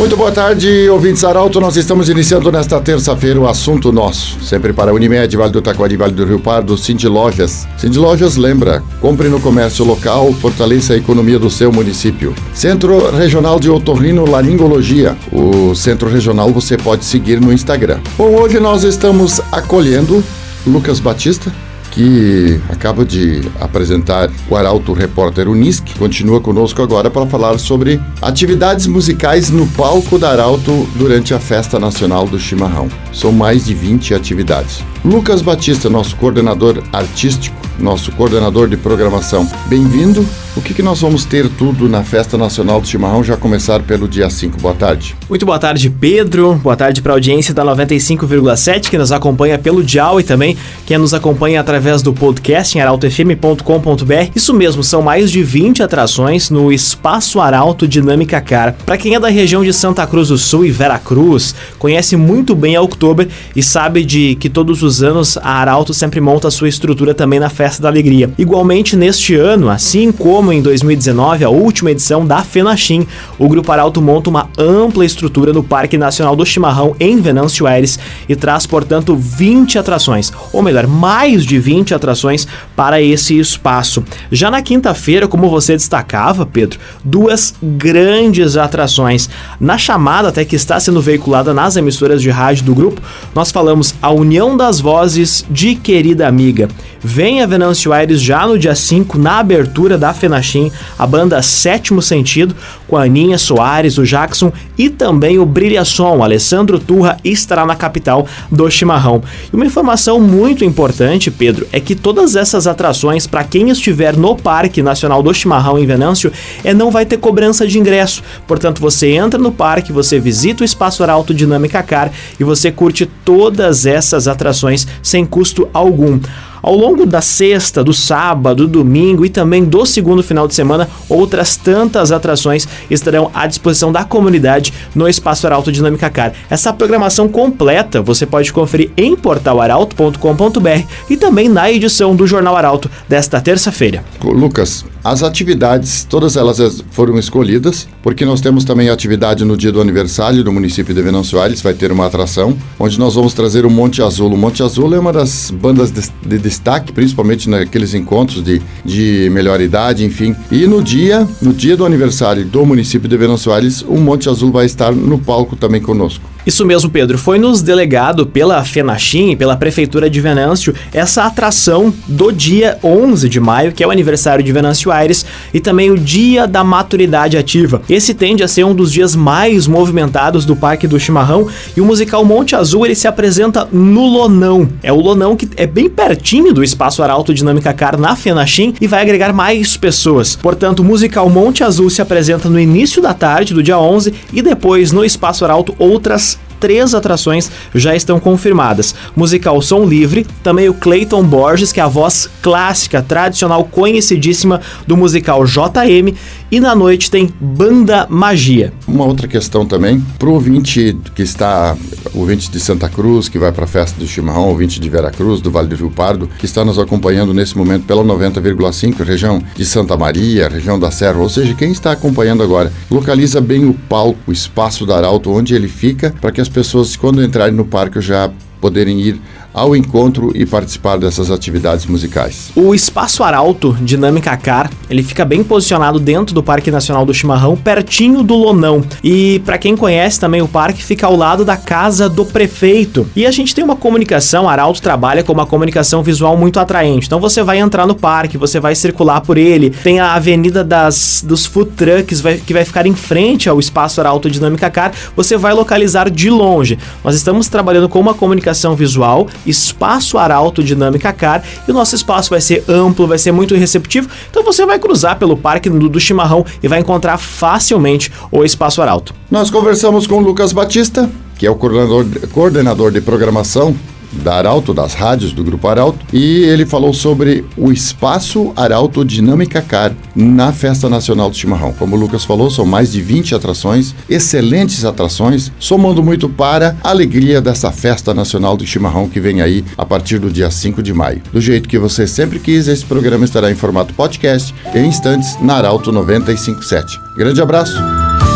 Muito boa tarde, ouvintes Arauto. Nós estamos iniciando nesta terça-feira o assunto nosso. Sempre para Unimed, Vale do Taquari, Vale do Rio Pardo, Cindy Lojas. Cindy Lojas lembra, compre no comércio local, fortaleça a economia do seu município. Centro Regional de Otorrino Laringologia. O Centro Regional você pode seguir no Instagram. Bom, hoje nós estamos acolhendo Lucas Batista, que acaba de apresentar o Arauto Repórter Unisc, continua conosco agora para falar sobre atividades musicais no palco da Arauto durante a Festa Nacional do Chimarrão. São mais de 20 atividades. Lucas Batista, nosso coordenador artístico, nosso coordenador de programação, bem-vindo. O que, que nós vamos ter tudo na Festa Nacional do Chimarrão, já começar pelo dia 5? Boa tarde. Muito boa tarde, Pedro. Boa tarde para a audiência da 95,7 que nos acompanha pelo Dial e também quem nos acompanha através do podcast em arautofm.com.br. Isso mesmo, são mais de 20 atrações no Espaço Arauto Dinâmica Car. Para quem é da região de Santa Cruz do Sul e Veracruz, conhece muito bem a Oktober e sabe de que todos os anos a Arauto sempre monta a sua estrutura também na Festa da Alegria. Igualmente neste ano, assim como em 2019, a última edição da FENACHIM, o Grupo Arauto monta uma ampla estrutura no Parque Nacional do Chimarrão em Venâncio Aires e traz, portanto, 20 atrações, ou melhor, mais de 20 atrações para esse espaço. Já na quinta-feira, como você destacava, Pedro, duas grandes atrações. Na chamada até que está sendo veiculada nas emissoras de rádio do grupo, nós falamos a União das Vozes de Querida Amiga. Venha Venâncio Aires já no dia 5, na abertura da FENACHIM, a banda Sétimo Sentido, com a Aninha Soares, o Jackson e também o Brilhação, Alessandro Turra, estará na capital do chimarrão. E uma informação muito importante, Pedro, é que todas essas atrações, para quem estiver no Parque Nacional do Chimarrão em Venâncio, é, não vai ter cobrança de ingresso. Portanto, você entra no parque, você visita o Espaço Arauto Dinâmica Car e você curte todas essas atrações sem custo algum. Ao longo da sexta, do sábado, do domingo e também do segundo final de semana, outras tantas atrações estarão à disposição da comunidade no Espaço Arauto Dinâmica Car. Essa programação completa você pode conferir em portalarauto.com.br e também na edição do Jornal Arauto desta terça-feira. Lucas, as atividades, todas elas foram escolhidas, porque nós temos também atividade no dia do aniversário do município de Venâncio Aires, vai ter uma atração, onde nós vamos trazer o Monte Azul. O Monte Azul é uma das bandas de, de destaque, principalmente naqueles encontros de, de melhor idade, enfim. E no dia, no dia do aniversário do município de Venâncio Aires, o Monte Azul vai estar no palco também conosco. Isso mesmo, Pedro. Foi nos delegado pela FENACHIM, pela Prefeitura de Venâncio, essa atração do dia 11 de maio, que é o aniversário de Venâncio Aires, e também o Dia da Maturidade Ativa. Esse tende a ser um dos dias mais movimentados do Parque do Chimarrão, e o musical Monte Azul ele se apresenta no Lonão. É o Lonão que é bem pertinho do Espaço Arauto Dinâmica Car na FENACHIM e vai agregar mais pessoas. Portanto, o musical Monte Azul se apresenta no início da tarde do dia 11 e depois no Espaço Arauto outras três atrações já estão confirmadas. Musical Som Livre, também o Clayton Borges, que é a voz clássica, tradicional, conhecidíssima do musical JM, e na noite tem Banda Magia. Uma outra questão também, para o ouvinte que está, o ouvinte de Santa Cruz, que vai para a festa do Chimarrão, ouvinte de Veracruz, do Vale do Rio Pardo, que está nos acompanhando nesse momento pela 90,5, região de Santa Maria, região da Serra, ou seja, quem está acompanhando agora, localiza bem o palco, o espaço da Arauto, onde ele fica, para que as pessoas, quando entrarem no parque, já poderem ir ao encontro e participar dessas atividades musicais. O Espaço Arauto Dinâmica Car, ele fica bem posicionado dentro do Parque Nacional do Chimarrão, pertinho do Lonão. E para quem conhece também o parque, fica ao lado da casa do prefeito. E a gente tem uma comunicação, Arauto trabalha com uma comunicação visual muito atraente. Então você vai entrar no parque, você vai circular por ele, tem a avenida das, dos food trucks vai, que vai ficar em frente ao Espaço Arauto Dinâmica Car, você vai localizar de longe. Nós estamos trabalhando com uma comunicação visual Espaço Arauto Dinâmica Car e o nosso espaço vai ser amplo, vai ser muito receptivo. Então você vai cruzar pelo Parque do, Chimarrão e vai encontrar facilmente o Espaço Arauto. Nós conversamos com o Lucas Batista, que é o coordenador, coordenador de programação da Arauto, das rádios do Grupo Arauto, e ele falou sobre o espaço Arauto Dinâmica Car na Festa Nacional do Chimarrão. Como o Lucas falou, são mais de 20 atrações, excelentes atrações, somando muito para a alegria dessa Festa Nacional do Chimarrão que vem aí a partir do dia 5 de maio. Do jeito que você sempre quis, esse programa estará em formato podcast em instantes na Arauto 957. Grande abraço.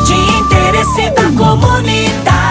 De interesse da comunidade,